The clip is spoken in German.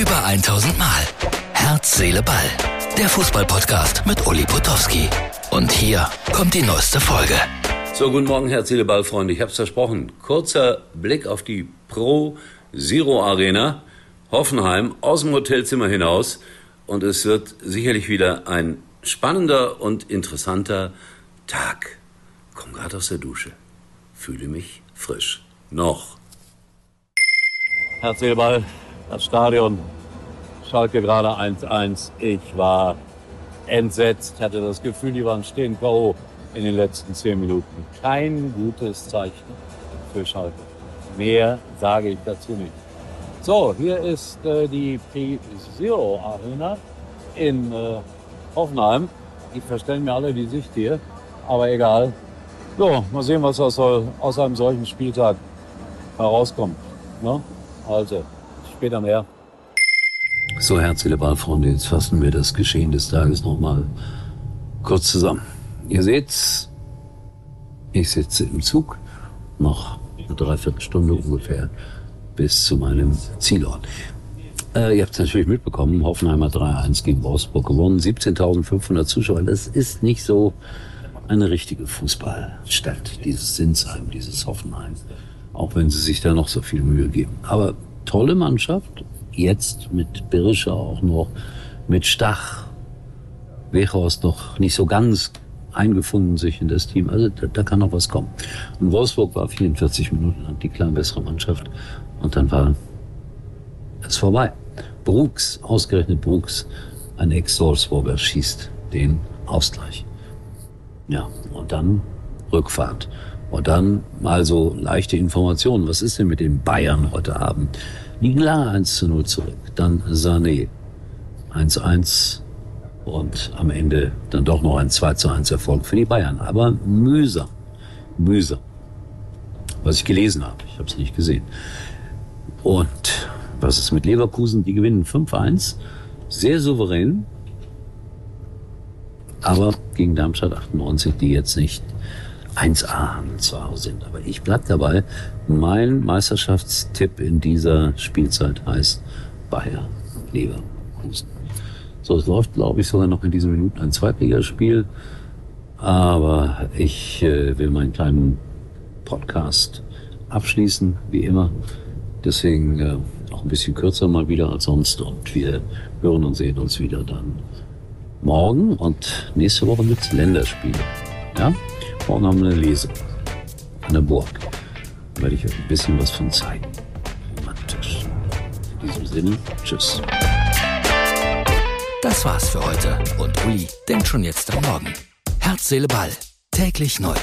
Über 1000 Mal. Herz, Seele, Ball. Der Fußballpodcast mit Uli Potowski. Und hier kommt die neueste Folge. So, guten Morgen, Herz, Seele, Ball, Freunde. Ich habe es versprochen. Kurzer Blick auf die Pro Zero Arena. Hoffenheim aus dem Hotelzimmer hinaus. Und es wird sicherlich wieder ein spannender und interessanter Tag. Komm gerade aus der Dusche. Fühle mich frisch. Noch. Herz, Seele, Ball, das Stadion. Schalke gerade 1-1. Ich war entsetzt, hatte das Gefühl, die waren stehen K.O. in den letzten zehn Minuten. Kein gutes Zeichen für Schalke. Mehr sage ich dazu nicht. So, hier ist äh, die P0 Arena in äh, Hoffenheim. Die verstellen mir alle die Sicht hier, aber egal. So, mal sehen, was aus, aus einem solchen Spieltag herauskommt. Ne? Also, später mehr. So, herzliche Ballfreunde, jetzt fassen wir das Geschehen des Tages nochmal kurz zusammen. Ihr seht's, ich sitze im Zug, noch eine Dreiviertelstunde ungefähr bis zu meinem Zielort. Äh, ihr habt es natürlich mitbekommen, Hoffenheimer 3-1 gegen Wolfsburg gewonnen, 17.500 Zuschauer. Das ist nicht so eine richtige Fußballstadt, dieses Sinsheim, dieses Hoffenheim. Auch wenn sie sich da noch so viel Mühe geben. Aber tolle Mannschaft, jetzt mit Birischer auch noch, mit Stach, Wechhorst noch nicht so ganz eingefunden sich in das Team. Also da, da kann noch was kommen. Und Wolfsburg war 44 Minuten lang die klar bessere Mannschaft. Und dann war es vorbei. Brooks, ausgerechnet Brooks, ein Ex-Wolfsburger, schießt den Ausgleich. Ja, und dann Rückfahrt. Und dann mal so leichte Informationen. Was ist denn mit den Bayern heute Abend? liegen lange 1 zu 0 zurück. Dann Sané 1-1 und am Ende dann doch noch ein 2 zu 1 Erfolg für die Bayern. Aber mühsam, mühsam. Was ich gelesen habe, ich habe es nicht gesehen. Und was ist mit Leverkusen? Die gewinnen 5-1, sehr souverän, aber gegen Darmstadt 98, die jetzt nicht 1A zu Hause sind. Aber ich bleib dabei. Mein Meisterschaftstipp in dieser Spielzeit heißt Bayer Leverkusen. So, es läuft, glaube ich, sogar noch in diesen Minuten ein Zweitligaspiel. Aber ich äh, will meinen kleinen Podcast abschließen, wie immer. Deswegen äh, auch ein bisschen kürzer mal wieder als sonst. Und wir hören und sehen uns wieder dann morgen und nächste Woche mit Länderspielen. Ja? Wir eine an der Burg. Da werde ich euch ein bisschen was von zeigen. Romantisch. In diesem Sinne, tschüss. Das war's für heute. Und Uli denkt schon jetzt am Morgen. Herz, Seele, Ball. Täglich neu.